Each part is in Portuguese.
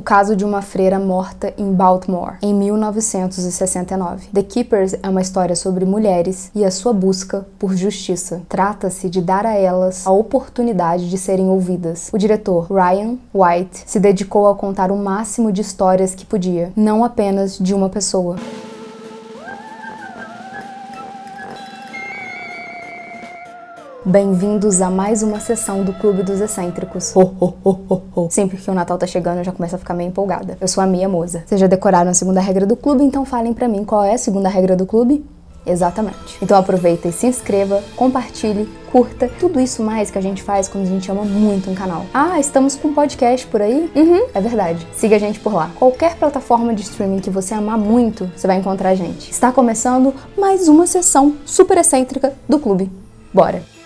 o caso de uma freira morta em Baltimore, em 1969. The Keepers é uma história sobre mulheres e a sua busca por justiça. Trata-se de dar a elas a oportunidade de serem ouvidas. O diretor Ryan White se dedicou a contar o máximo de histórias que podia, não apenas de uma pessoa. Bem-vindos a mais uma sessão do Clube dos Excêntricos. Ho, ho, ho, ho, ho. Sempre que o Natal tá chegando, eu já começo a ficar meio empolgada. Eu sou a Mia Moza. Vocês já decoraram a segunda regra do clube, então falem pra mim qual é a segunda regra do clube? Exatamente. Então aproveita e se inscreva, compartilhe, curta, tudo isso mais que a gente faz quando a gente ama muito um canal. Ah, estamos com um podcast por aí? Uhum, é verdade. Siga a gente por lá. Qualquer plataforma de streaming que você amar muito, você vai encontrar a gente. Está começando mais uma sessão super excêntrica do clube. Bora!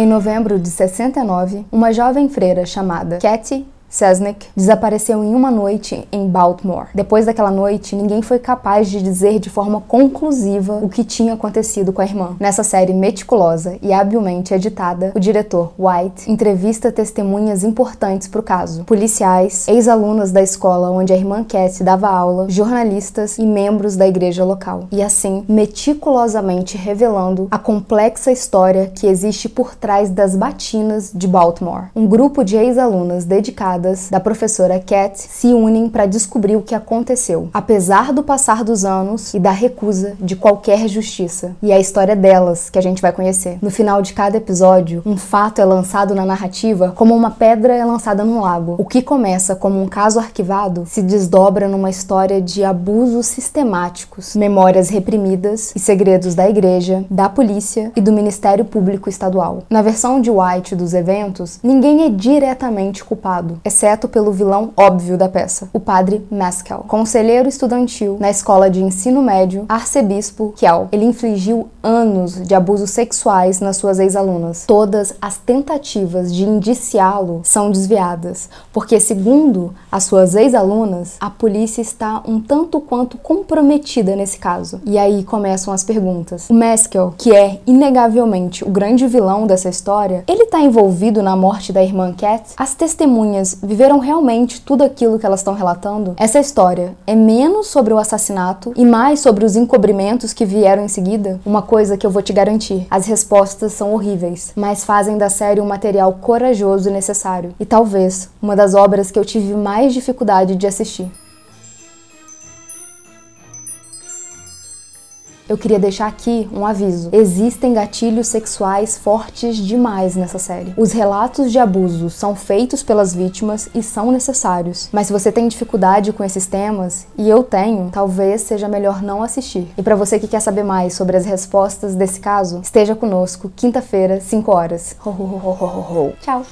Em novembro de 69, uma jovem freira chamada Katy Cesnick desapareceu em uma noite em Baltimore. Depois daquela noite, ninguém foi capaz de dizer de forma conclusiva o que tinha acontecido com a irmã. Nessa série meticulosa e habilmente editada, o diretor White entrevista testemunhas importantes para o caso: policiais, ex-alunas da escola onde a irmã Cassie dava aula, jornalistas e membros da igreja local. E assim, meticulosamente revelando a complexa história que existe por trás das batinas de Baltimore. Um grupo de ex-alunas dedicadas da professora Cat se unem para descobrir o que aconteceu, apesar do passar dos anos e da recusa de qualquer justiça. E é a história delas que a gente vai conhecer. No final de cada episódio, um fato é lançado na narrativa como uma pedra é lançada num lago. O que começa como um caso arquivado se desdobra numa história de abusos sistemáticos, memórias reprimidas e segredos da igreja, da polícia e do Ministério Público Estadual. Na versão de White dos eventos, ninguém é diretamente culpado, exceto pelo vilão óbvio da peça, o padre Mescal, conselheiro estudantil na escola de ensino médio arcebispo Kiel. Ele infligiu anos de abusos sexuais nas suas ex-alunas. Todas as tentativas de indiciá-lo são desviadas, porque, segundo as suas ex-alunas, a polícia está um tanto quanto comprometida nesse caso. E aí começam as perguntas. O Mescal, que é inegavelmente o grande vilão dessa história, ele está envolvido na morte da irmã Cat? As testemunhas viveram realmente tudo aquilo que elas estão relatando? Essa história é menos sobre o assassinato e mais sobre os encobrimentos que vieram em seguida? Uma coisa que eu vou te garantir: as respostas são horríveis, mas fazem da série um material corajoso e necessário. E talvez uma das obras que eu tive mais dificuldade de assistir. Eu queria deixar aqui um aviso. Existem gatilhos sexuais fortes demais nessa série. Os relatos de abuso são feitos pelas vítimas e são necessários. Mas se você tem dificuldade com esses temas, e eu tenho, talvez seja melhor não assistir. E para você que quer saber mais sobre as respostas desse caso, esteja conosco quinta-feira, 5 horas. Ho, ho, ho, Tchau.